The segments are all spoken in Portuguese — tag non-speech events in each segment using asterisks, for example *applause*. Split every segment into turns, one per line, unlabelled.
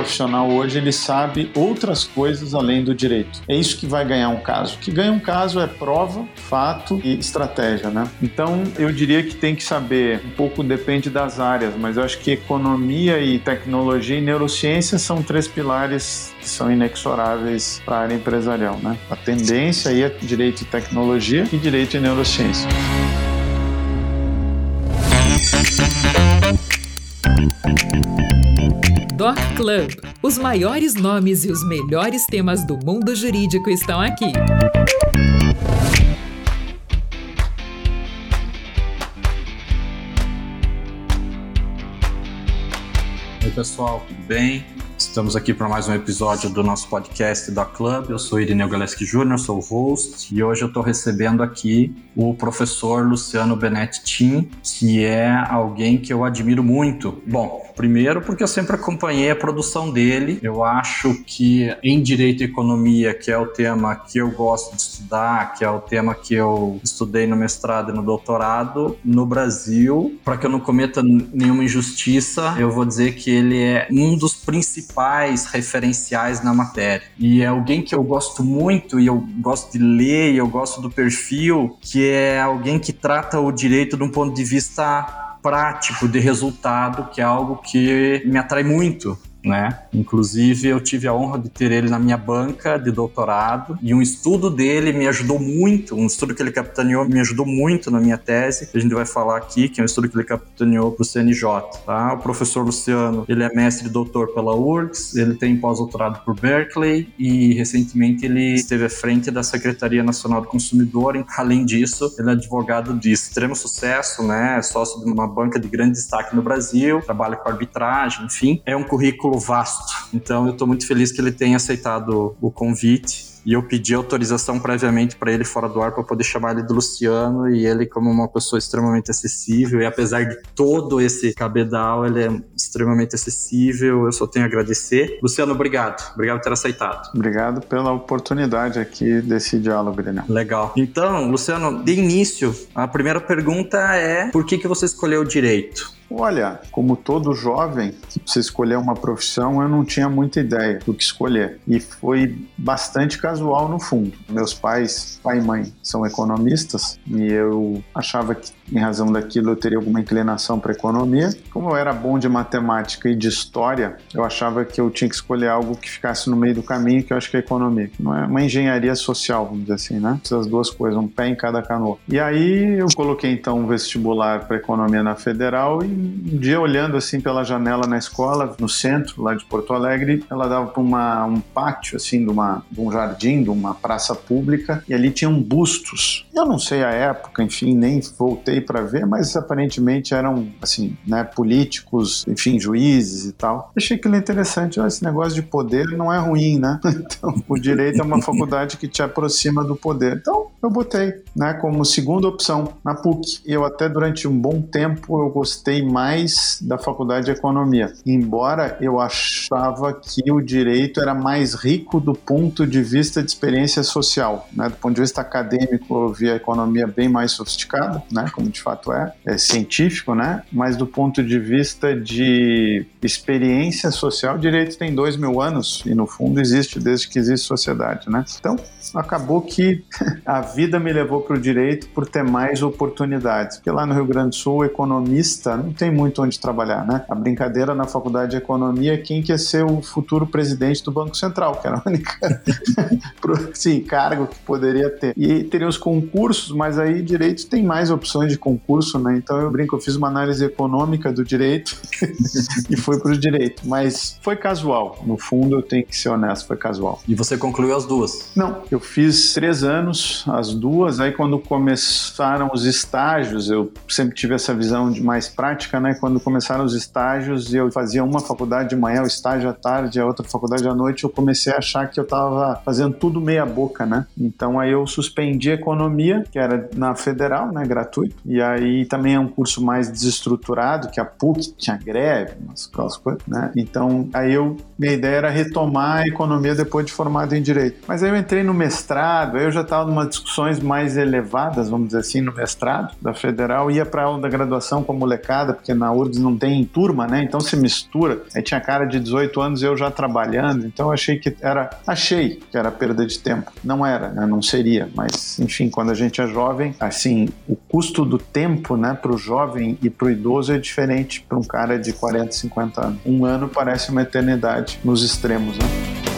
profissional hoje ele sabe outras coisas além do direito. É isso que vai ganhar um caso. O que ganha um caso é prova, fato e estratégia, né? Então eu diria que tem que saber, um pouco depende das áreas, mas eu acho que economia e tecnologia e neurociência são três pilares que são inexoráveis para a área empresarial, né? A tendência aí é direito e tecnologia e direito e neurociência.
Doc Club. Os maiores nomes e os melhores temas do mundo jurídico estão aqui.
Oi, pessoal, tudo bem? Estamos aqui para mais um episódio do nosso podcast da Club. Eu sou Irineu Galeski Júnior, sou o host, e hoje eu estou recebendo aqui o professor Luciano Benetti Tim, que é alguém que eu admiro muito. Bom, primeiro porque eu sempre acompanhei a produção dele. Eu acho que em Direito e Economia, que é o tema que eu gosto de estudar, que é o tema que eu estudei no mestrado e no doutorado, no Brasil, para que eu não cometa nenhuma injustiça, eu vou dizer que ele é um dos principais referenciais na matéria. E é alguém que eu gosto muito e eu gosto de ler e eu gosto do perfil, que é alguém que trata o direito de um ponto de vista prático de resultado, que é algo que me atrai muito né? Inclusive, eu tive a honra de ter ele na minha banca de doutorado e um estudo dele me ajudou muito, um estudo que ele capitaneou me ajudou muito na minha tese, que a gente vai falar aqui, que é um estudo que ele capitaneou para o CNJ, tá? O professor Luciano, ele é mestre e doutor pela URGS, ele tem pós-doutorado por Berkeley e recentemente ele esteve à frente da Secretaria Nacional do Consumidor. Além disso, ele é advogado de extremo sucesso, né? É sócio de uma banca de grande destaque no Brasil, trabalha com arbitragem, enfim, é um currículo currículo vasto. Então eu estou muito feliz que ele tenha aceitado o convite e eu pedi autorização previamente para ele fora do ar para poder chamar ele de Luciano e ele como uma pessoa extremamente acessível e apesar de todo esse cabedal, ele é extremamente acessível, eu só tenho a agradecer. Luciano, obrigado. Obrigado por ter aceitado.
Obrigado pela oportunidade aqui desse diálogo, Daniel.
Legal. Então, Luciano, de início, a primeira pergunta é por que, que você escolheu o direito?
Olha, como todo jovem que precisa escolher uma profissão, eu não tinha muita ideia do que escolher. E foi bastante casual no fundo. Meus pais, pai e mãe, são economistas e eu achava que em razão daquilo eu teria alguma inclinação para economia. Como eu era bom de matemática e de história, eu achava que eu tinha que escolher algo que ficasse no meio do caminho, que eu acho que é economia, não é uma engenharia social, vamos dizer assim, né? Essas duas coisas, um pé em cada canoa. E aí eu coloquei então um vestibular para economia na Federal e um dia olhando assim pela janela na escola, no centro lá de Porto Alegre, ela dava para um pátio assim de, uma, de um jardim, de uma praça pública e ali tinham bustos. Eu não sei a época, enfim, nem voltei para ver, mas aparentemente eram, assim, né, políticos, enfim, juízes e tal. Achei aquilo interessante, esse negócio de poder não é ruim, né? *laughs* Então, o direito é uma faculdade que te aproxima do poder. Então, eu botei, né, como segunda opção na PUC. Eu até durante um bom tempo eu gostei mais da faculdade de economia, embora eu achava que o direito era mais rico do ponto de vista de experiência social, né? Do ponto de vista acadêmico, eu via a economia bem mais sofisticada, né, como de fato é, é científico, né? Mas do ponto de vista de experiência social, o direito tem dois mil anos e no fundo existe desde que existe sociedade, né? Então acabou que *laughs* a vida me levou para o direito por ter mais oportunidades. Porque lá no Rio Grande do Sul, economista não tem muito onde trabalhar, né? A brincadeira na faculdade de economia é quem quer ser o futuro presidente do Banco Central, que era a única *laughs* sim, cargo que poderia ter. E teria os concursos, mas aí direito tem mais opções de concurso, né? Então eu brinco, eu fiz uma análise econômica do direito *laughs* e fui para o direito. Mas foi casual. No fundo, eu tenho que ser honesto, foi casual.
E você concluiu as duas?
Não, eu fiz três anos, as duas. Aí quando começaram os estágios, eu sempre tive essa visão de mais prática, né? Quando começaram os estágios, eu fazia uma faculdade de manhã, o estágio à tarde, a outra faculdade à noite. Eu comecei a achar que eu estava fazendo tudo meia boca, né? Então aí eu suspendi economia, que era na federal, né? Gratuito. E aí também é um curso mais desestruturado, que a PUC tinha greve, umas coisas, né? Então aí eu minha ideia era retomar a economia depois de formado em direito. Mas aí eu entrei no mestrado, aí eu já estava numa discussões mais elevadas, vamos dizer assim, no mestrado da federal, ia para aula da graduação com a molecada piada, porque na URGS não tem turma, né? Então se mistura. Aí tinha cara de 18 anos eu já trabalhando, então achei que era. Achei que era perda de tempo. Não era, né? Não seria. Mas, enfim, quando a gente é jovem, assim, o custo do tempo, né, para o jovem e para o idoso é diferente para um cara de 40, 50 anos. Um ano parece uma eternidade nos extremos, né?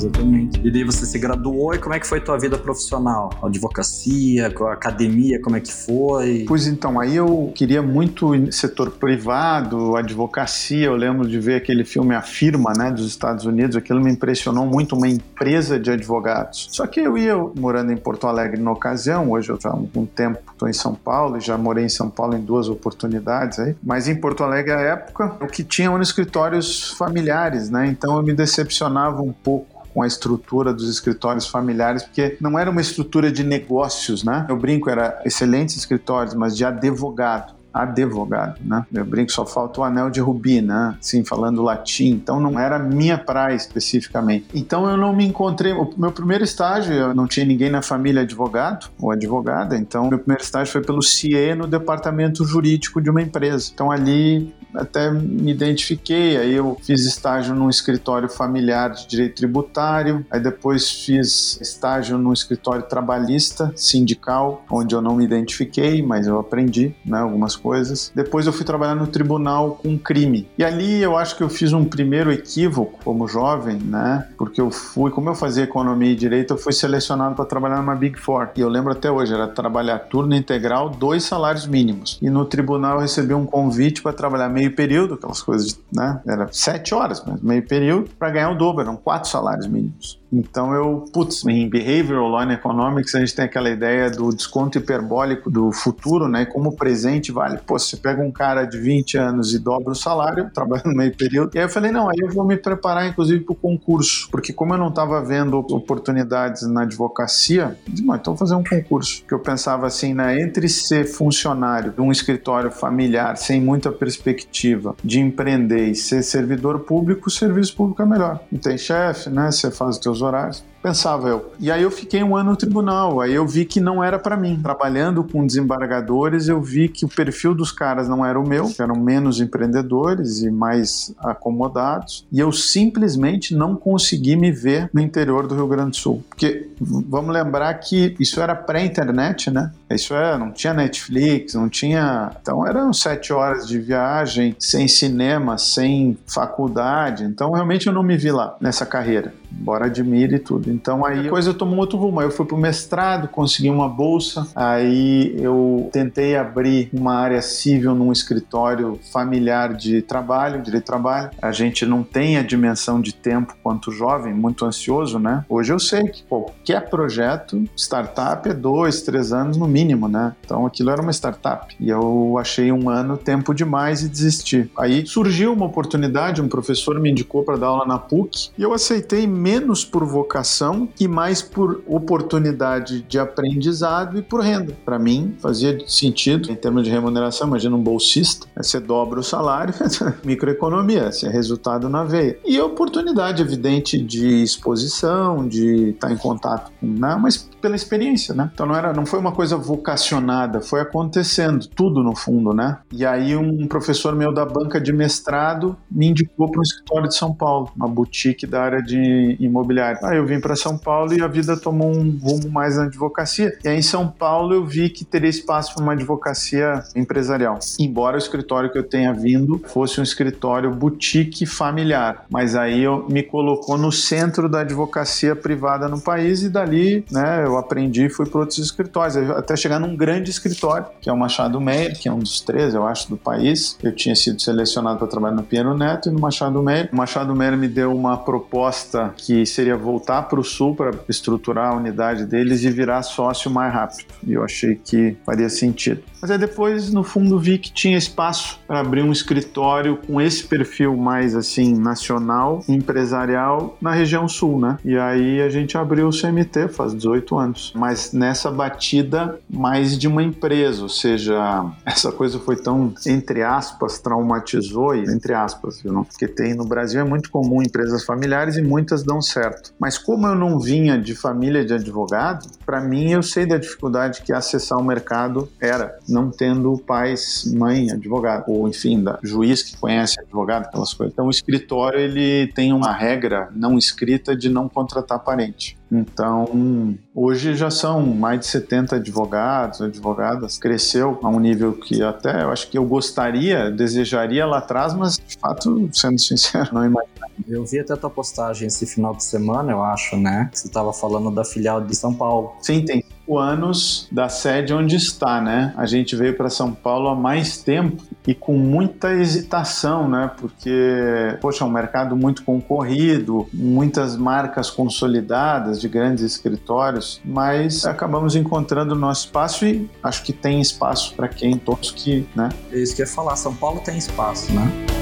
Exatamente. E daí você se graduou e como é que foi tua vida profissional? Advocacia, academia, como é que foi?
Pois então, aí eu queria muito setor privado, advocacia. Eu lembro de ver aquele filme A Firma, né, dos Estados Unidos. Aquilo me impressionou muito, uma empresa de advogados. Só que eu ia morando em Porto Alegre na ocasião. Hoje eu já há algum tempo estou em São Paulo e já morei em São Paulo em duas oportunidades aí. Mas em Porto Alegre, à época, o que tinha eram escritórios familiares, né? Então eu me decepcionava um pouco com a estrutura dos escritórios familiares, porque não era uma estrutura de negócios, né? Eu brinco, era excelentes escritórios, mas de advogado advogado, né? Eu brinco, só falta o anel de rubi, né? Sim, falando latim. Então não era minha praia especificamente. Então eu não me encontrei. O meu primeiro estágio, eu não tinha ninguém na família advogado ou advogada, então meu primeiro estágio foi pelo CIE no departamento jurídico de uma empresa. Então ali até me identifiquei, aí eu fiz estágio num escritório familiar de direito tributário, aí depois fiz estágio num escritório trabalhista sindical, onde eu não me identifiquei, mas eu aprendi né, algumas coisas. Depois eu fui trabalhar no tribunal com crime. E ali eu acho que eu fiz um primeiro equívoco como jovem, né? Porque eu fui, como eu fazia economia e direito, eu fui selecionado para trabalhar numa Big Four. E eu lembro até hoje, era trabalhar turno integral, dois salários mínimos. E no tribunal eu recebi um convite para trabalhar meio período, aquelas coisas, né? Era sete horas, mas meio período, para ganhar o dobro, eram quatro salários mínimos. Então eu, putz, em Behavioral Law and Economics a gente tem aquela ideia do desconto hiperbólico do futuro, né? Como o presente vale. Pô, você pega um cara de 20 anos e dobra o salário, *laughs* trabalha no meio período. E aí eu falei, não, aí eu vou me preparar inclusive para o concurso, porque como eu não estava vendo oportunidades na advocacia, eu disse, então vou fazer um concurso. Que eu pensava assim, né? Entre ser funcionário de um escritório familiar sem muita perspectiva de empreender e ser servidor público, o serviço público é melhor. Não tem chefe, né? Você faz os teus horários. Pensava eu. E aí eu fiquei um ano no tribunal. Aí eu vi que não era para mim. Trabalhando com desembargadores, eu vi que o perfil dos caras não era o meu, eram menos empreendedores e mais acomodados. E eu simplesmente não consegui me ver no interior do Rio Grande do Sul. Porque vamos lembrar que isso era pré-internet, né? Isso é, não tinha Netflix, não tinha. Então eram sete horas de viagem, sem cinema, sem faculdade. Então realmente eu não me vi lá nessa carreira embora admire tudo. Então aí a coisa tomou outro rumo. Eu fui pro mestrado, consegui uma bolsa, aí eu tentei abrir uma área civil num escritório familiar de trabalho, direito de trabalho. A gente não tem a dimensão de tempo quanto jovem, muito ansioso, né? Hoje eu sei que qualquer projeto, startup é dois, três anos no mínimo, né? Então aquilo era uma startup. E eu achei um ano tempo demais e desisti. Aí surgiu uma oportunidade, um professor me indicou para dar aula na PUC e eu aceitei menos por vocação e mais por oportunidade de aprendizado e por renda. Para mim, fazia sentido em termos de remuneração. Imagina um bolsista, né? você dobra o salário, *laughs* microeconomia, esse é resultado na veia. E oportunidade evidente de exposição, de estar em contato com, né? mas pela experiência, né? Então não era, não foi uma coisa vocacionada, foi acontecendo tudo no fundo, né? E aí um professor meu da banca de mestrado me indicou para um escritório de São Paulo, uma boutique da área de imobiliário. Aí eu vim para São Paulo e a vida tomou um rumo mais na advocacia. E aí em São Paulo eu vi que teria espaço para uma advocacia empresarial. Embora o escritório que eu tenha vindo fosse um escritório boutique familiar, mas aí eu me colocou no centro da advocacia privada no país e dali, né, eu aprendi e fui para outros escritórios, até chegar num grande escritório, que é o Machado Meyer, que é um dos três, eu acho, do país. Eu tinha sido selecionado para trabalhar no Piano Neto e no Machado Meyer. O Machado Meyer me deu uma proposta que seria voltar para o sul para estruturar a unidade deles e virar sócio mais rápido. E eu achei que faria sentido. Mas aí depois, no fundo, vi que tinha espaço para abrir um escritório com esse perfil mais assim nacional, empresarial na região sul, né? E aí a gente abriu o CMT faz 18 anos, mas nessa batida mais de uma empresa, ou seja, essa coisa foi tão entre aspas traumatizou entre aspas, viu? Porque tem no Brasil é muito comum empresas familiares e muitas dão certo. Mas como eu não vinha de família de advogado, para mim eu sei da dificuldade que acessar o mercado era, não tendo pais, mãe, advogado, ou enfim, da juiz que conhece advogado, aquelas coisas. Então o escritório ele tem uma regra não escrita de não contratar parente. Então, hoje já são mais de 70 advogados, advogadas. Cresceu a um nível que até eu acho que eu gostaria, desejaria lá atrás, mas de fato, sendo sincero, não imagino.
Eu vi até a tua postagem esse final de semana, eu acho, né? Você estava falando da filial de São Paulo.
Sim, tem cinco anos da sede onde está, né? A gente veio para São Paulo há mais tempo e com muita hesitação, né? Porque, poxa, é um mercado muito concorrido, muitas marcas consolidadas de grandes escritórios, mas acabamos encontrando o nosso espaço e acho que tem espaço para quem todos que, né?
É isso que ia falar, São Paulo tem espaço, né?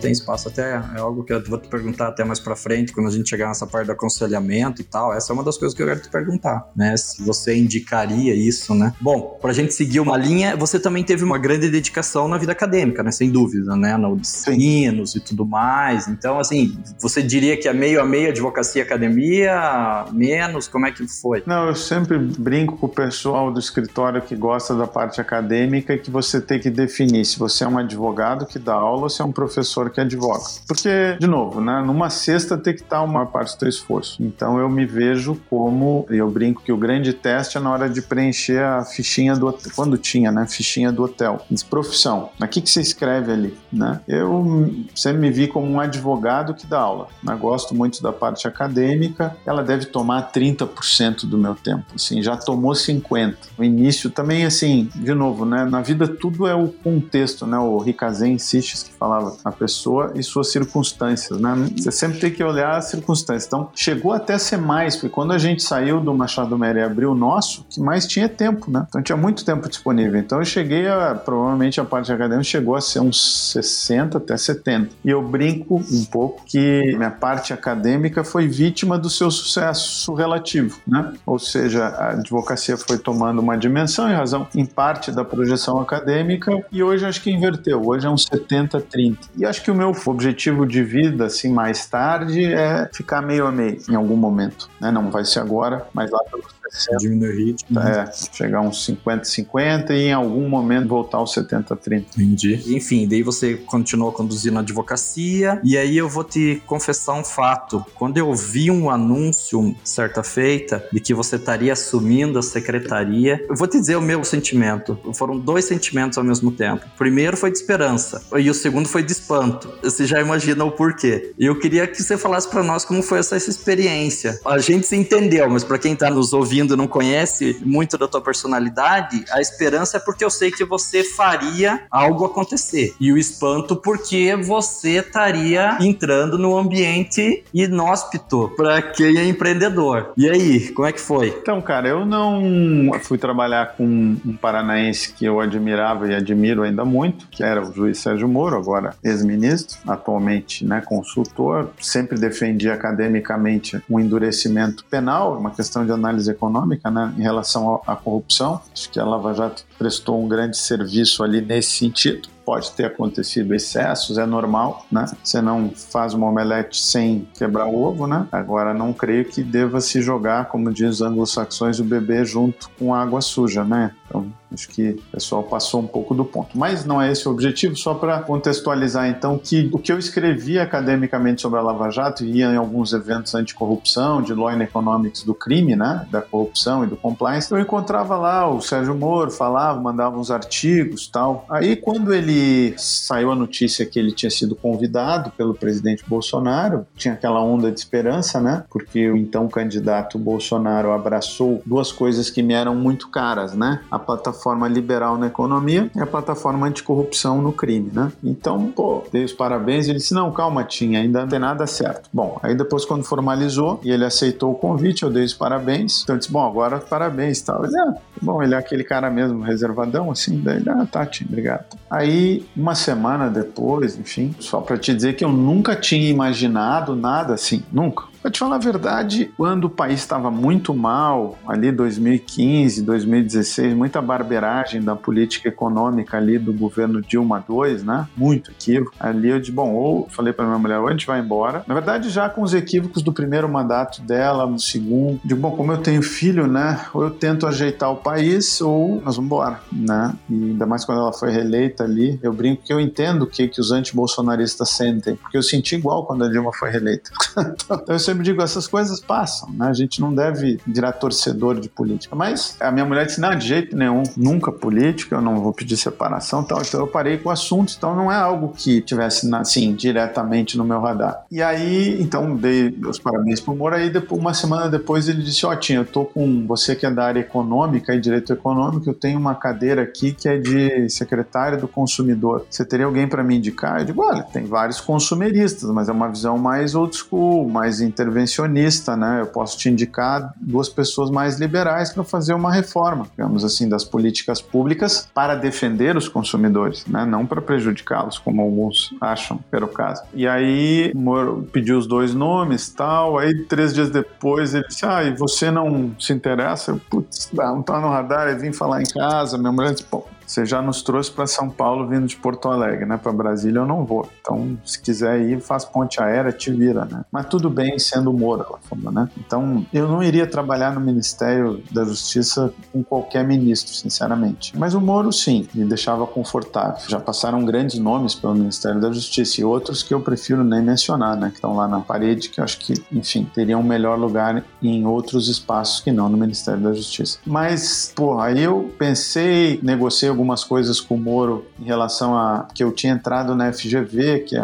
Tem espaço até, é algo que eu vou te perguntar até mais para frente, quando a gente chegar nessa parte do aconselhamento e tal. Essa é uma das coisas que eu quero te perguntar, né? Se você indicaria isso, né? Bom, pra gente seguir uma linha, você também teve uma grande dedicação na vida acadêmica, né? Sem dúvida, né? No sinos e tudo mais. Então, assim, você diria que é meio a meio advocacia academia, menos? Como é que foi?
Não, eu sempre brinco com o pessoal do escritório que gosta da parte acadêmica que você tem que definir se você é um advogado que dá aula ou se é um professor professor que advoga. Porque, de novo, né, numa cesta tem que estar uma parte do teu esforço. Então eu me vejo como, eu brinco que o grande teste é na hora de preencher a fichinha do hotel, quando tinha, né, fichinha do hotel. Diz profissão. O que, que você escreve ali, né? Eu sempre me vi como um advogado que dá aula. Né? Gosto muito da parte acadêmica. Ela deve tomar 30% do meu tempo, assim, já tomou 50. No início também, assim, de novo, né, na vida tudo é o contexto, né? O Ricazem Sitches que falava, a pessoa e suas circunstâncias, né? Você sempre tem que olhar as circunstâncias. Então, chegou até a ser mais, porque quando a gente saiu do Machado Mera e abriu o nosso, que mais tinha tempo, né? Então, tinha muito tempo disponível. Então, eu cheguei a, provavelmente, a parte acadêmica chegou a ser uns 60 até 70. E eu brinco um pouco que minha parte acadêmica foi vítima do seu sucesso relativo, né? Ou seja, a advocacia foi tomando uma dimensão em razão, em parte, da projeção acadêmica e hoje acho que inverteu. Hoje é uns 70-30. E acho que o meu objetivo de vida, assim, mais tarde, é ficar meio a meio em algum momento. Né? Não vai ser agora, mas lá pelos
Diminuir o ritmo.
É, chegar uns 50-50 e em algum momento voltar aos 70-30.
Entendi. Enfim, daí você continuou conduzindo a advocacia. E aí eu vou te confessar um fato. Quando eu vi um anúncio certa feita de que você estaria assumindo a secretaria, eu vou te dizer o meu sentimento. Foram dois sentimentos ao mesmo tempo. O primeiro foi de esperança e o segundo foi de espanto. Você já imagina o porquê. E eu queria que você falasse para nós como foi essa, essa experiência. A gente se entendeu, mas para quem tá nos ouvindo não conhece muito da tua personalidade, a esperança é porque eu sei que você faria algo acontecer. E o espanto porque você estaria entrando no ambiente inóspito para quem é empreendedor. E aí, como é que foi?
Então, cara, eu não fui trabalhar com um paranaense que eu admirava e admiro ainda muito, que era o juiz Sérgio Moro, agora ex-ministro, atualmente né, consultor. Sempre defendi academicamente um endurecimento penal, uma questão de análise econômica né, em relação à corrupção. Acho que a Lava Jato prestou um grande serviço ali nesse sentido pode ter acontecido excessos, é normal, né? Você não faz uma omelete sem quebrar o ovo, né? Agora, não creio que deva se jogar, como diz os anglo-saxões, o bebê junto com água suja, né? Então, acho que o pessoal passou um pouco do ponto. Mas não é esse o objetivo, só para contextualizar então que o que eu escrevi academicamente sobre a Lava Jato e ia em alguns eventos anticorrupção, de law and economics do crime, né, da corrupção e do compliance, eu encontrava lá o Sérgio Moro, falava, mandava uns artigos, tal. Aí quando ele saiu a notícia que ele tinha sido convidado pelo presidente Bolsonaro, tinha aquela onda de esperança, né? Porque o então candidato Bolsonaro abraçou duas coisas que me eram muito caras, né? A plataforma liberal na economia e a plataforma anticorrupção no crime, né? Então, pô, dei os parabéns. Ele disse: não, calma, tinha, ainda não tem nada certo. Bom, aí depois, quando formalizou e ele aceitou o convite, eu dei os parabéns. Então, eu disse: bom, agora parabéns tal. Ele, ah, bom, ele é aquele cara mesmo, reservadão, assim. Daí, ah, Tati, tá, obrigado. Aí, uma semana depois, enfim, só para te dizer que eu nunca tinha imaginado nada assim, nunca. Pra te falar a verdade, quando o país estava muito mal, ali 2015, 2016, muita barberagem da política econômica ali do governo Dilma II, né? Muito equívoco. Ali eu disse, bom, ou falei para minha mulher, ou a gente vai embora. Na verdade, já com os equívocos do primeiro mandato dela, no segundo, digo, bom, como eu tenho filho, né? Ou eu tento ajeitar o país, ou nós vamos embora, né? E ainda mais quando ela foi reeleita ali, eu brinco que eu entendo o que, que os anti-bolsonaristas sentem, porque eu senti igual quando a Dilma foi reeleita. *laughs* então, eu sempre digo, essas coisas passam, né? A gente não deve virar torcedor de política. Mas a minha mulher disse, não, de jeito nenhum, nunca política, eu não vou pedir separação tal. Então eu parei com o assunto, então não é algo que tivesse, assim, diretamente no meu radar. E aí, então, dei os parabéns pro Moro, aí depois, uma semana depois ele disse, ó, Tinha, eu tô com você que é da área econômica e direito econômico, eu tenho uma cadeira aqui que é de secretário do consumidor. Você teria alguém para me indicar? Eu digo, olha, tem vários consumeristas, mas é uma visão mais old school, mais intervencionista, né? Eu posso te indicar duas pessoas mais liberais para fazer uma reforma, digamos assim, das políticas públicas para defender os consumidores, né? Não para prejudicá-los, como alguns acham, pelo caso. E aí Moro pediu os dois nomes, tal. Aí três dias depois ele disse: Ah, e você não se interessa? Putz, não tá no radar. Eu vim falar em casa. Minha mulher disse: Pô, você já nos trouxe para São Paulo vindo de Porto Alegre, né? Para Brasília eu não vou. Então, se quiser ir, faz ponte aérea, te vira, né? Mas tudo bem sendo Moura, ela falou, né? Então, eu não iria trabalhar no Ministério da Justiça com qualquer ministro, sinceramente. Mas o Moro, sim, me deixava confortável. Já passaram grandes nomes pelo Ministério da Justiça e outros que eu prefiro nem mencionar, né? Que estão lá na parede, que eu acho que, enfim, teriam um melhor lugar em outros espaços que não no Ministério da Justiça. Mas, pô, aí eu pensei, negociei algumas coisas com o Moro em relação a que eu tinha entrado na FGV, que é,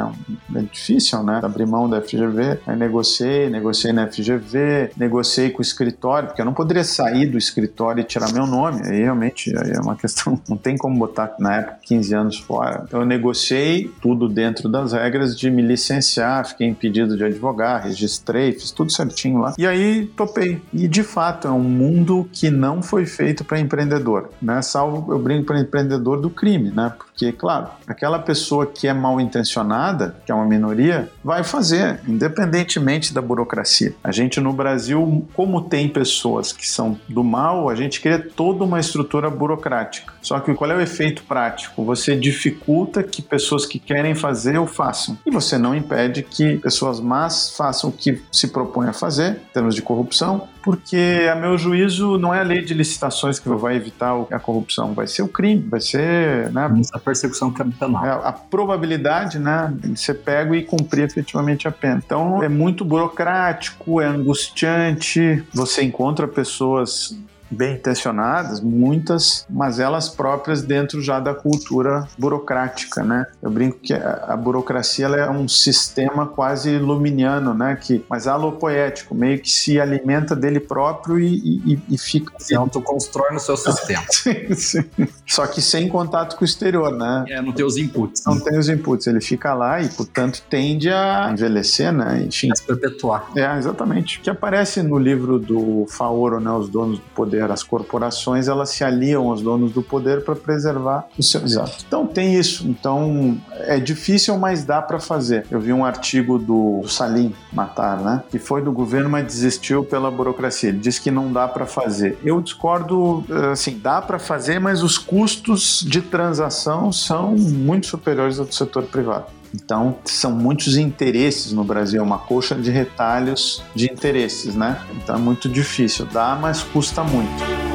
é difícil, né? Abrir mão da FGV. Aí negociei, negociei na FGV, negociei com o escritório, porque eu não poderia sair do escritório e tirar meu nome. Aí realmente aí é uma questão, *laughs* não tem como botar na época 15 anos fora. Então eu negociei tudo dentro das regras de me licenciar, fiquei impedido de advogar, registrei, fiz tudo certinho lá. E aí topei. E de fato é um mundo que não foi feito para empreendedor, né? Salvo eu brinco para empreendedor do crime, né? Porque, claro, aquela pessoa que é mal intencionada, que é uma minoria, vai fazer, independentemente da burocracia. A gente no Brasil, como tem pessoas que são do mal, a gente cria toda uma estrutura burocrática. Só que qual é o efeito prático? Você dificulta que pessoas que querem fazer o façam. E você não impede que pessoas más façam o que se propõe a fazer, em termos de corrupção, porque, a meu juízo, não é a lei de licitações que vai evitar a corrupção, vai ser o crime, vai ser. Né,
a persecução capital.
É, a probabilidade né, de ser pego e cumprir efetivamente a pena. Então, é muito burocrático, é angustiante, você encontra pessoas bem intencionadas, muitas, mas elas próprias dentro já da cultura burocrática, né? Eu brinco que a, burocracia é um sistema quase luminiano, né? Que, mas alopoético, meio que se alimenta dele próprio e, e, e fica...
Se autoconstrói no seu sistema. *laughs*
sim, sim. Só que sem contato com o exterior, né?
É, não tem os inputs.
Não tem os inputs, ele fica lá e, portanto, tende a envelhecer, né? Enfim. A
se perpetuar.
É, exatamente. Que aparece no livro do Faoro, né? Os donos do poder poder. As corporações elas se aliam aos donos do poder para preservar o seu exato. Então tem isso. Então é difícil, mas dá para fazer. Eu vi um artigo do Salim Matar, né? Que foi do governo, mas desistiu pela burocracia. Ele disse que não dá para fazer. Eu discordo, assim, dá para fazer, mas os custos de transação são muito superiores ao do setor privado. Então, são muitos interesses no Brasil, uma coxa de retalhos de interesses, né? Então é muito difícil. Dá, mas custa muito.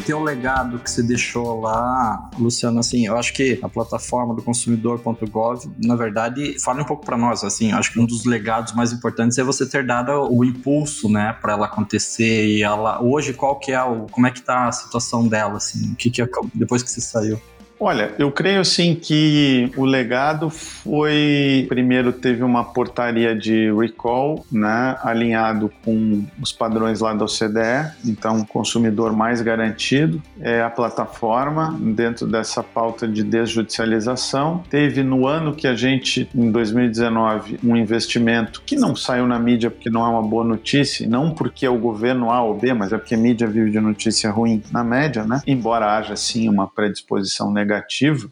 Teu legado que você deixou lá, Luciano, assim, eu acho que a plataforma do consumidor.gov, na verdade, fala um pouco para nós, assim, eu acho que um dos legados mais importantes é você ter dado o impulso, né, para ela acontecer e ela hoje qual que é o como é que tá a situação dela, assim, o que que depois que você saiu?
Olha, eu creio assim que o legado foi primeiro teve uma portaria de recall, né, alinhado com os padrões lá da OCDE, então consumidor mais garantido é a plataforma dentro dessa pauta de desjudicialização. Teve no ano que a gente em 2019 um investimento que não saiu na mídia porque não é uma boa notícia, não porque é o governo A ou B, mas é porque a mídia vive de notícia ruim na média, né? Embora haja sim uma predisposição negativa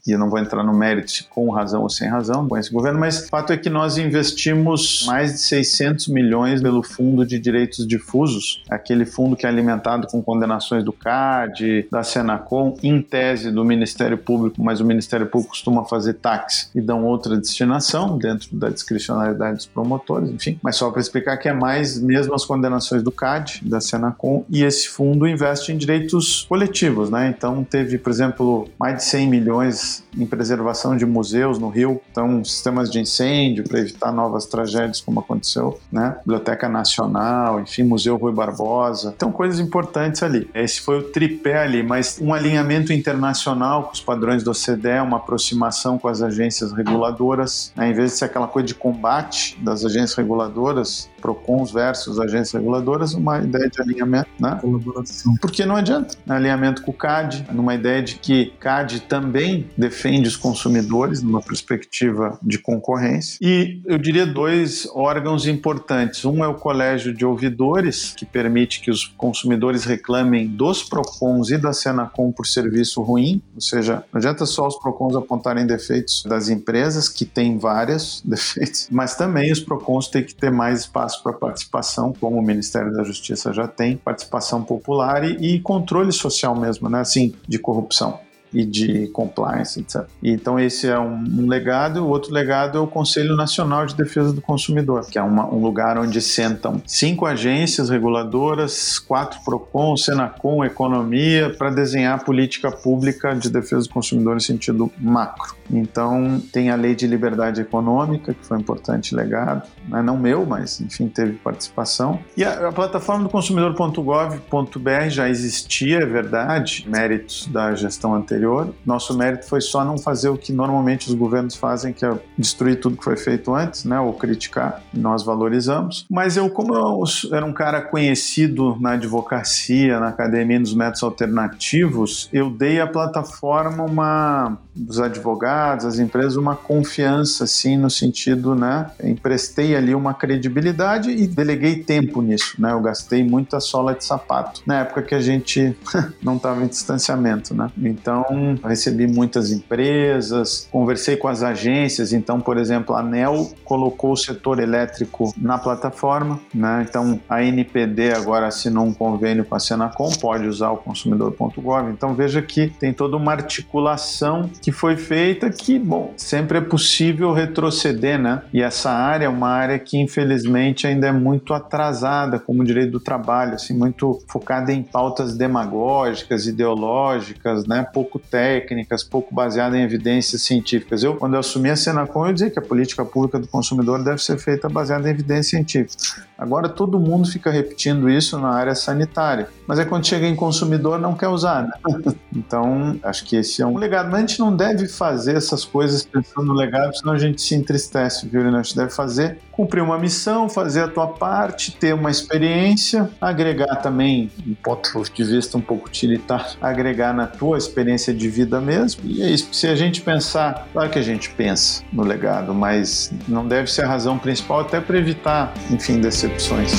e eu não vou entrar no mérito se com razão ou sem razão com esse governo, mas o fato é que nós investimos mais de 600 milhões pelo Fundo de Direitos Difusos, aquele fundo que é alimentado com condenações do CAD, da Senacom, em tese do Ministério Público, mas o Ministério Público costuma fazer tax e dão outra destinação dentro da discricionalidade dos promotores, enfim. Mas só para explicar que é mais mesmo as condenações do CAD, da Senacom, e esse fundo investe em direitos coletivos, né? Então teve, por exemplo, mais de 100 milhões em preservação de museus no Rio, então sistemas de incêndio para evitar novas tragédias como aconteceu, né? Biblioteca Nacional, enfim, Museu Rui Barbosa. Então coisas importantes ali. Esse foi o tripé ali, mas um alinhamento internacional com os padrões do OCDE, uma aproximação com as agências reguladoras, né? em vez de ser aquela coisa de combate das agências reguladoras, PROCONs versus agências reguladoras, uma ideia de alinhamento, né?
Colaboração.
Porque não adianta. Alinhamento com o CAD, numa ideia de que CAD também defende os consumidores numa perspectiva de concorrência. E eu diria dois órgãos importantes. Um é o Colégio de Ouvidores, que permite que os consumidores reclamem dos PROCONs e da Senacom por serviço ruim, ou seja, não adianta só os PROCONs apontarem defeitos das empresas, que têm vários *laughs* defeitos, mas também os PROCONs têm que ter mais espaço para participação, como o Ministério da Justiça já tem, participação popular e, e controle social mesmo, né? Assim, de corrupção e de compliance, etc. Então esse é um, legado. O outro legado é o Conselho Nacional de Defesa do Consumidor, que é uma, um lugar onde sentam cinco agências reguladoras, quatro Procon, Senacom, Economia, para desenhar política pública de defesa do consumidor em sentido macro. Então tem a Lei de Liberdade Econômica, que foi um importante legado, né? não meu, mas enfim teve participação. E a, a plataforma do consumidor.gov.br já existia, é verdade, méritos da gestão anterior anterior. Nosso mérito foi só não fazer o que normalmente os governos fazem, que é destruir tudo que foi feito antes, né, ou criticar. Nós valorizamos. Mas eu, como eu era um cara conhecido na advocacia, na academia dos métodos alternativos, eu dei à plataforma uma dos advogados, as empresas, uma confiança, assim, no sentido, né, emprestei ali uma credibilidade e deleguei tempo nisso, né, eu gastei muita sola de sapato, na época que a gente *laughs* não estava em distanciamento, né, então recebi muitas empresas, conversei com as agências. Então, por exemplo, a ANEL colocou o setor elétrico na plataforma, né? Então, a NPD agora assinou um convênio com a Senacom, pode usar o consumidor.gov. Então, veja que tem toda uma articulação que foi feita que, bom, sempre é possível retroceder, né? E essa área é uma área que, infelizmente, ainda é muito atrasada como direito do trabalho, assim, muito focada em pautas demagógicas, ideológicas, né? Pouco técnicas, pouco baseadas em evidências científicas. Eu, quando eu assumi a Senacom, eu dizia que a política pública do consumidor deve ser feita baseada em evidência científica. Agora todo mundo fica repetindo isso na área sanitária, mas é quando chega em consumidor não quer usar, né? *laughs* Então, acho que esse é um legado. Mas a gente não deve fazer essas coisas pensando no legado, senão a gente se entristece, viu? A gente deve fazer, cumprir uma missão, fazer a tua parte, ter uma experiência, agregar também, um ponto de vista um pouco utilitário, agregar na tua experiência experiência de vida mesmo. E é isso. Se a gente pensar, claro que a gente pensa no legado, mas não deve ser a razão principal, até para evitar, enfim, decepções.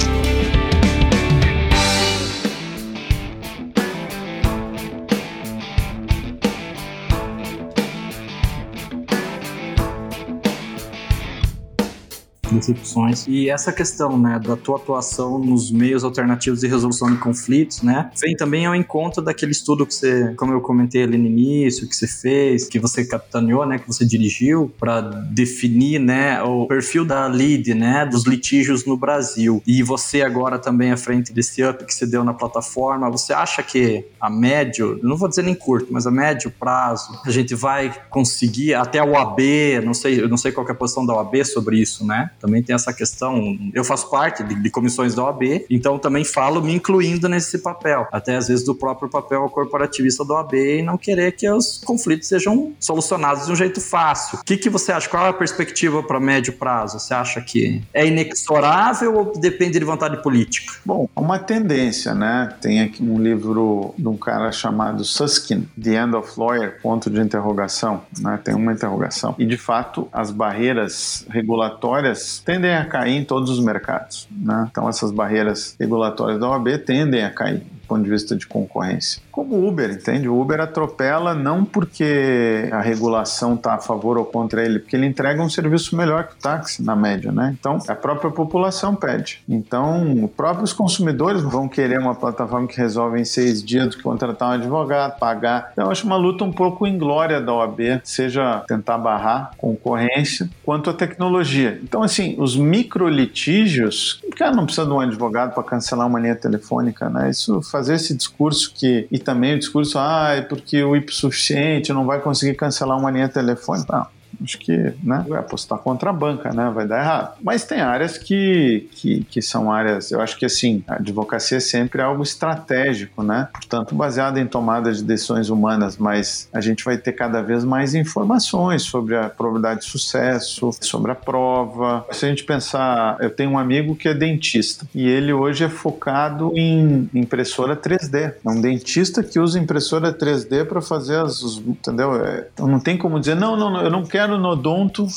Decepções. E essa questão, né, da tua atuação nos meios alternativos de resolução de conflitos, né, vem também ao encontro daquele estudo que você, como eu comentei ali no início, que você fez, que você capitaneou, né, que você dirigiu para definir, né, o perfil da lead, né, dos litígios no Brasil. E você agora também à frente desse up que você deu na plataforma, você acha que a médio, não vou dizer nem curto, mas a médio prazo, a gente vai conseguir até a OAB, não sei, eu não sei qual é a posição da OAB sobre isso, né? também tem essa questão. Eu faço parte de, de comissões da OAB, então também falo me incluindo nesse papel, até às vezes do próprio papel corporativista da OAB e não querer que os conflitos sejam solucionados de um jeito fácil. O que, que você acha? Qual é a perspectiva para médio prazo? Você acha que é inexorável ou depende de vontade política?
Bom, uma tendência, né? Tem aqui um livro de um cara chamado Susskind, The End of Lawyer, ponto de interrogação, né? Tem uma interrogação. E de fato, as barreiras regulatórias tendem a cair em todos os mercados, né? Então essas barreiras regulatórias da OAB tendem a cair ponto de vista de concorrência. Como o Uber, entende? O Uber atropela não porque a regulação está a favor ou contra ele, porque ele entrega um serviço melhor que o táxi, na média, né? Então, a própria população pede. Então, os próprios consumidores vão querer uma plataforma que resolve em seis dias do que contratar um advogado, pagar. Então, eu acho uma luta um pouco inglória da OAB, seja tentar barrar concorrência, quanto a tecnologia. Então, assim, os microlitígios, o cara não precisa de um advogado para cancelar uma linha telefônica, né? Isso faz fazer esse discurso que e também o discurso ah é porque o hipossuficiente não vai conseguir cancelar uma linha telefônica. Não acho que né, vai apostar contra a banca, né, vai dar errado. Mas tem áreas que, que, que são áreas, eu acho que assim, a advocacia é sempre algo estratégico, né, portanto baseado em tomada de decisões humanas, mas a gente vai ter cada vez mais informações sobre a probabilidade de sucesso, sobre a prova. Se a gente pensar, eu tenho um amigo que é dentista e ele hoje é focado em impressora 3D. É um dentista que usa impressora 3D para fazer as, entendeu? É, então não tem como dizer, não, não, não eu não quero quero no odonto,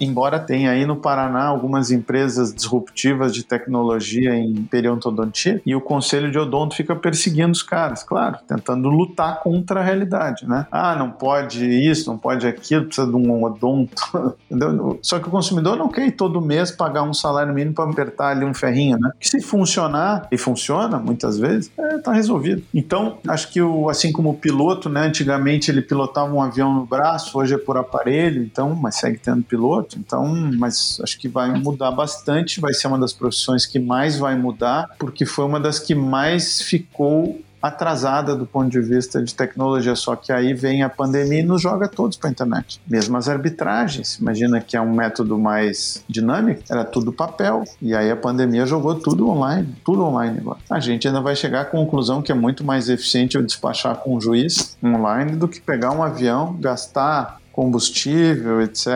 embora tenha aí no Paraná algumas empresas disruptivas de tecnologia em periodontodontia, e o conselho de odonto fica perseguindo os caras, claro, tentando lutar contra a realidade, né? Ah, não pode isso, não pode aquilo, precisa de um odonto? *laughs* Só que o consumidor não quer ir todo mês pagar um salário mínimo para apertar ali um ferrinho, né? Que se funcionar, e funciona muitas vezes, é, tá resolvido. Então, acho que o, assim como o piloto, né? Antigamente ele pilotava um avião no braço, hoje é por aparelho aparelho, então, mas segue tendo piloto, então, mas acho que vai mudar bastante, vai ser uma das profissões que mais vai mudar, porque foi uma das que mais ficou atrasada do ponto de vista de tecnologia, só que aí vem a pandemia e nos joga todos para a internet. Mesmo as arbitragens, imagina que é um método mais dinâmico, era tudo papel, e aí a pandemia jogou tudo online, tudo online agora. A gente ainda vai chegar à conclusão que é muito mais eficiente eu despachar com um juiz online do que pegar um avião, gastar combustível, etc.,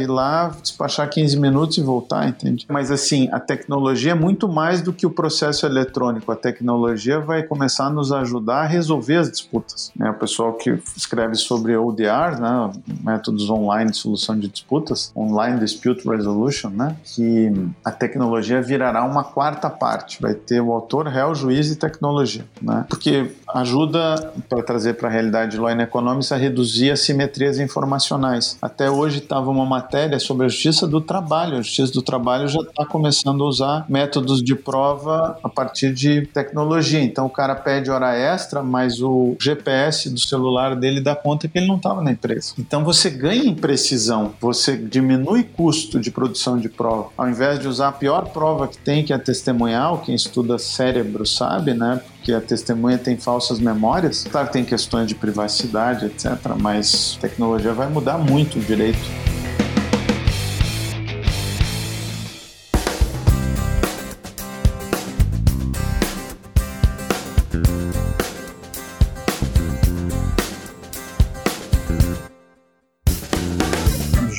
ir lá, despachar 15 minutos e voltar, entende? Mas assim, a tecnologia é muito mais do que o processo eletrônico. A tecnologia vai começar a nos ajudar a resolver as disputas. Né? O pessoal que escreve sobre ODR, né? métodos online de solução de disputas, Online Dispute Resolution, né? que a tecnologia virará uma quarta parte. Vai ter o autor, réu, juiz e tecnologia. Né? Porque ajuda, para trazer para a realidade Law Economics, a reduzir assimetrias informacionais. Até hoje estava uma matéria sobre a justiça do trabalho. A justiça do trabalho já está começando a usar métodos de prova a partir de tecnologia. Então o cara pede hora extra, mas o GPS do celular dele dá conta que ele não estava na empresa. Então você ganha em precisão, você diminui custo de produção de prova. Ao invés de usar a pior prova que tem, que é testemunhal, quem estuda cérebro sabe, né? Que a testemunha tem falsas memórias. Claro, tem questões de privacidade, etc., mas a tecnologia vai mudar muito o direito.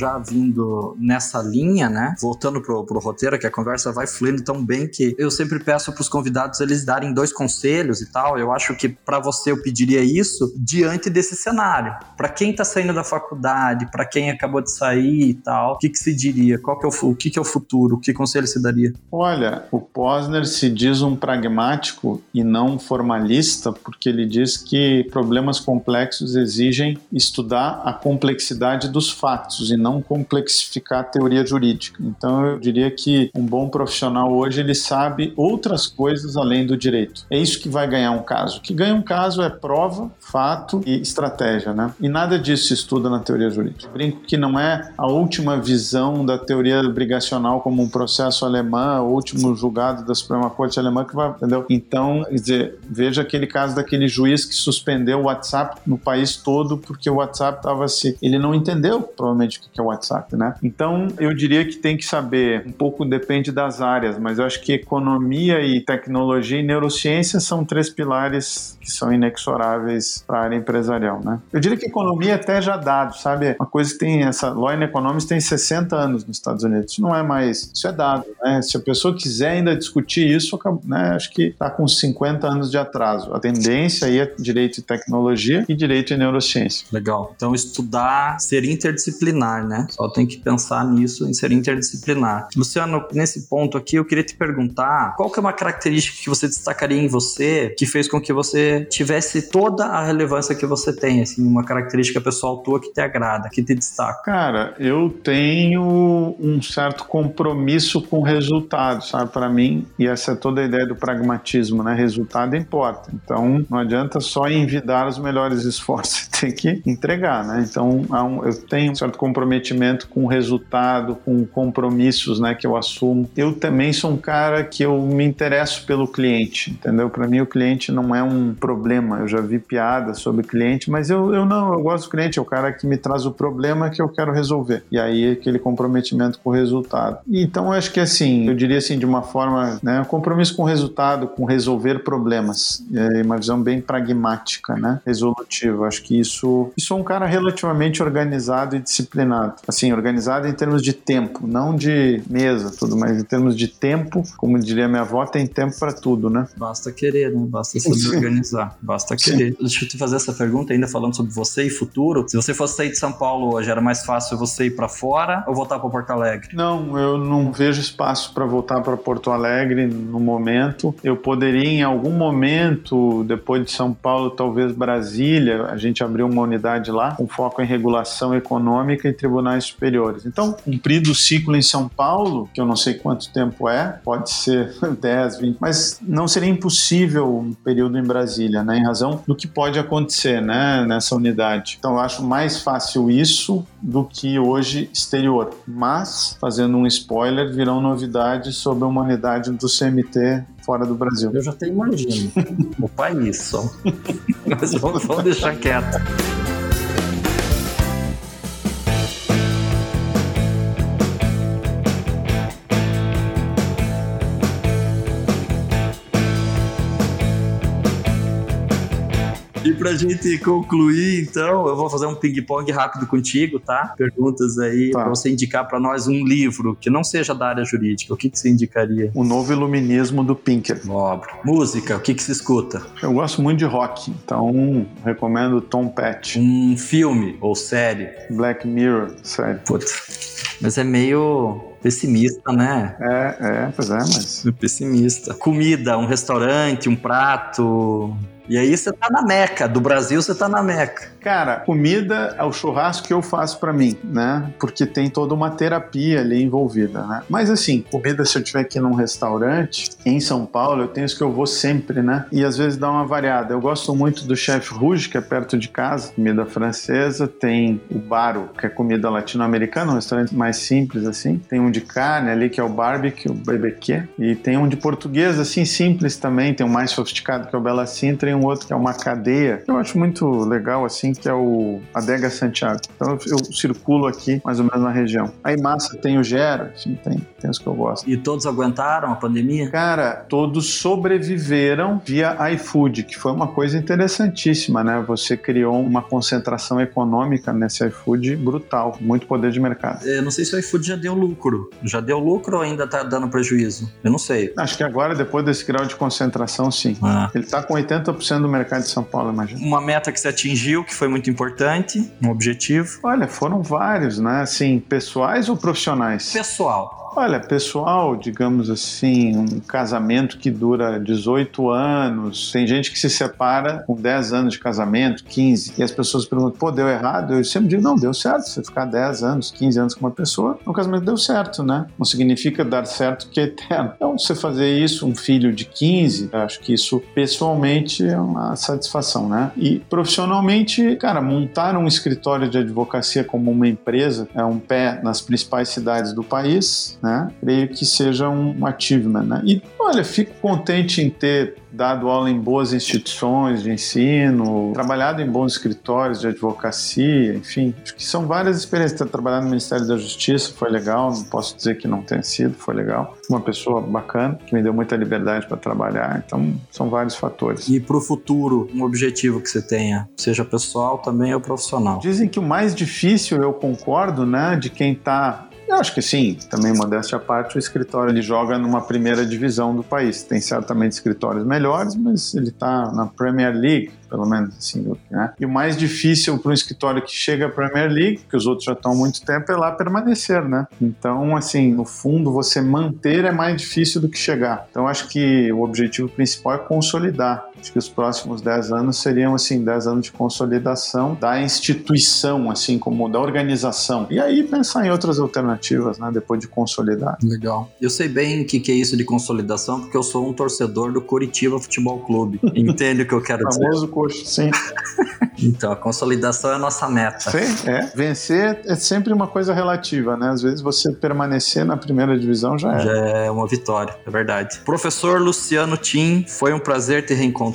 Já vindo nessa linha, né? Voltando pro, pro roteiro, que a conversa vai fluindo tão bem que eu sempre peço pros convidados eles darem dois conselhos e tal. Eu acho que para você eu pediria isso diante desse cenário. Para quem tá saindo da faculdade, para quem acabou de sair e tal, o que, que se diria? Qual que é o, o que, que é o futuro? Que conselho se daria?
Olha, o Posner se diz um pragmático e não formalista, porque ele diz que problemas complexos exigem estudar a complexidade dos fatos e não não complexificar a teoria jurídica. Então eu diria que um bom profissional hoje ele sabe outras coisas além do direito. É isso que vai ganhar um caso. O que ganha um caso é prova, fato e estratégia, né? E nada disso se estuda na teoria jurídica. brinco que não é a última visão da teoria obrigacional como um processo alemão, o último julgado da Suprema Corte alemã que vai, entendeu? Então, quer dizer, veja aquele caso daquele juiz que suspendeu o WhatsApp no país todo porque o WhatsApp estava se ele não entendeu provavelmente o que é o WhatsApp, né? Então, eu diria que tem que saber, um pouco depende das áreas, mas eu acho que economia e tecnologia e neurociência são três pilares que são inexoráveis para a área empresarial, né? Eu diria que economia até já dado, sabe? Uma coisa que tem essa and Economics tem 60 anos nos Estados Unidos. Isso não é mais, isso é dado, né? Se a pessoa quiser ainda discutir isso, né, acho que está com 50 anos de atraso. A tendência aí é direito e tecnologia e direito e neurociência.
Legal. Então estudar ser interdisciplinar, né? Só tem que pensar nisso em ser interdisciplinar. Luciano, nesse ponto aqui eu queria te perguntar, qual que é uma característica que você destacaria em você que fez com que você tivesse toda a relevância que você tem, assim, uma característica pessoal tua que te agrada, que te destaca?
Cara, eu tenho um certo compromisso com o resultado, sabe? Para mim, e essa é toda a ideia do pragmatismo, né? Resultado importa. Então, não adianta só envidar os melhores esforços, tem que entregar, né? Então, eu tenho um certo comprometimento com o resultado, com compromissos, né, que eu assumo. Eu também sou um cara que eu me interesso pelo cliente, entendeu? Para mim, o cliente não é um problema. Eu já vi piadas sobre cliente, mas eu, eu não, eu gosto do cliente, é o cara que me traz o problema que eu quero resolver. E aí, aquele comprometimento com o resultado. E, então, eu acho que assim, eu diria assim, de uma forma, né, compromisso com o resultado, com resolver problemas. É uma visão bem pragmática, né, resolutiva. Acho que isso, isso é um cara relativamente organizado e disciplinado. Assim, organizado em termos de tempo, não de mesa, tudo, mas em termos de tempo, como diria minha avó, tem tempo para tudo, né?
Basta querer, né? Basta se organizar. Basta querer. Sim. Deixa eu te fazer essa pergunta ainda falando sobre você e futuro. Se você fosse sair de São Paulo hoje, era mais fácil você ir para fora ou voltar para Porto Alegre?
Não, eu não vejo espaço para voltar para Porto Alegre no momento. Eu poderia em algum momento, depois de São Paulo, talvez Brasília, a gente abriu uma unidade lá com foco em regulação econômica e tribunais superiores. Então, cumprido o ciclo em São Paulo, que eu não sei quanto tempo é, pode ser *laughs* 10, 20, mas não seria impossível um período em Brasília, né, em razão do que pode acontecer, né, nessa unidade. Então, eu acho mais fácil isso do que hoje exterior. Mas, fazendo um spoiler, virão novidades sobre a humanidade do CMT fora do Brasil.
Eu já até imagino. o país só. *laughs* Mas vamos, vamos deixar quieto. Pra gente concluir, então, eu vou fazer um ping-pong rápido contigo, tá? Perguntas aí tá. pra você indicar pra nós um livro que não seja da área jurídica. O que, que você indicaria?
O Novo Iluminismo do Pinker.
Nobre. Música, o que, que se escuta?
Eu gosto muito de rock, então recomendo Tom Petty.
Um filme ou série?
Black Mirror, série.
Putz. Mas é meio pessimista, né?
É, é, pois é, mas.
Pessimista. Comida, um restaurante, um prato. E aí você tá na Meca, do Brasil você tá na Meca.
Cara, comida é o churrasco que eu faço para mim, né? Porque tem toda uma terapia ali envolvida, né? Mas assim, comida se eu tiver aqui num restaurante em São Paulo, eu tenho isso que eu vou sempre, né? E às vezes dá uma variada. Eu gosto muito do Chef Rouge, que é perto de casa, comida francesa, tem o Baro, que é comida latino-americana, um restaurante mais simples assim. Tem um de carne ali que é o barbecue, o BBQ, e tem um de português assim simples também, tem um mais sofisticado que é o Bela Sintra um outro que é uma cadeia. Eu acho muito legal assim que é o Adega Santiago. Então eu, eu, circulo aqui mais ou menos na região. Aí massa tem o Gera, enfim, tem, tem os que eu gosto.
E todos aguentaram a pandemia?
Cara, todos sobreviveram via iFood, que foi uma coisa interessantíssima, né? Você criou uma concentração econômica nesse iFood brutal, muito poder de mercado.
Eu não sei se o iFood já deu lucro. Já deu lucro ou ainda tá dando prejuízo? Eu não sei.
Acho que agora, depois desse grau de concentração, sim. Ah. Ele tá com 80% do mercado de São Paulo, imagina.
Uma meta que se atingiu, que foi muito importante, um objetivo?
Olha, foram vários, né? Assim, pessoais ou profissionais?
Pessoal.
Olha, pessoal, digamos assim, um casamento que dura 18 anos, tem gente que se separa com 10 anos de casamento, 15, e as pessoas perguntam, pô, deu errado? Eu sempre digo, não, deu certo. Você ficar 10 anos, 15 anos com uma pessoa, o casamento deu certo, né? Não significa dar certo que é eterno. Então, você fazer isso, um filho de 15, acho que isso pessoalmente é uma satisfação, né? E profissionalmente, cara, montar um escritório de advocacia como uma empresa é um pé nas principais cidades do país, né? Creio que seja um achievement, né? E olha, fico contente em ter dado aula em boas instituições de ensino, trabalhado em bons escritórios de advocacia, enfim, acho que são várias experiências. Ter trabalhado no Ministério da Justiça foi legal, não posso dizer que não tenha sido, foi legal. Uma pessoa bacana que me deu muita liberdade para trabalhar, então são vários fatores.
E para o futuro, um objetivo que você tenha, seja pessoal também ou profissional?
Dizem que o mais difícil, eu concordo, né, de quem está eu acho que sim, também modéstia à parte, o escritório ele joga numa primeira divisão do país. Tem certamente escritórios melhores, mas ele está na Premier League, pelo menos assim. Né? E o mais difícil para um escritório que chega à Premier League, que os outros já estão há muito tempo, é lá permanecer, né? Então, assim, no fundo, você manter é mais difícil do que chegar. Então, acho que o objetivo principal é consolidar. Acho que os próximos 10 anos seriam, assim, 10 anos de consolidação da instituição, assim, como da organização. E aí pensar em outras alternativas, né? Depois de consolidar.
Legal. Eu sei bem o que, que é isso de consolidação, porque eu sou um torcedor do Curitiba Futebol Clube. *laughs* Entende o que eu quero dizer?
famoso coxo, sim. *laughs*
então, a consolidação é a nossa meta.
Sim, é. Vencer é sempre uma coisa relativa, né? Às vezes você permanecer na primeira divisão já é.
Já é uma vitória, é verdade. Professor Luciano Tim, foi um prazer te reencontrar,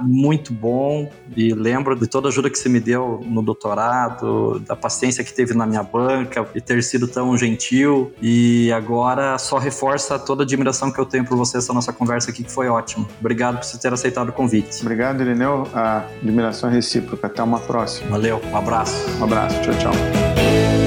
muito bom. E lembro de toda a ajuda que você me deu no doutorado, da paciência que teve na minha banca, de ter sido tão gentil. E agora só reforça toda a admiração que eu tenho por você, essa nossa conversa aqui, que foi ótima. Obrigado por você ter aceitado o convite.
Obrigado, Irineu. A admiração é recíproca. Até uma próxima.
Valeu, um abraço.
Um abraço. Tchau, tchau.